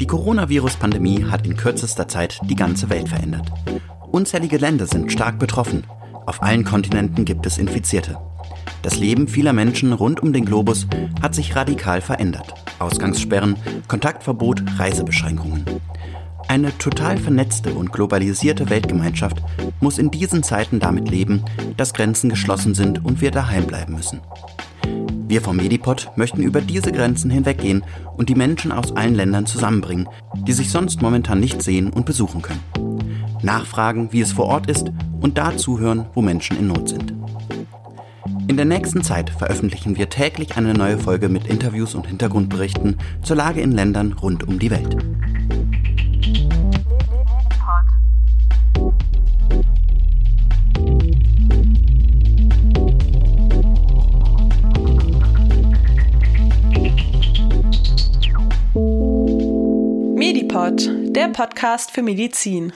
Die Coronavirus-Pandemie hat in kürzester Zeit die ganze Welt verändert. Unzählige Länder sind stark betroffen. Auf allen Kontinenten gibt es Infizierte. Das Leben vieler Menschen rund um den Globus hat sich radikal verändert. Ausgangssperren, Kontaktverbot, Reisebeschränkungen. Eine total vernetzte und globalisierte Weltgemeinschaft muss in diesen Zeiten damit leben, dass Grenzen geschlossen sind und wir daheim bleiben müssen. Wir vom Medipod möchten über diese Grenzen hinweggehen und die Menschen aus allen Ländern zusammenbringen, die sich sonst momentan nicht sehen und besuchen können. Nachfragen, wie es vor Ort ist und da zuhören, wo Menschen in Not sind. In der nächsten Zeit veröffentlichen wir täglich eine neue Folge mit Interviews und Hintergrundberichten zur Lage in Ländern rund um die Welt. Medipod, der Podcast für Medizin.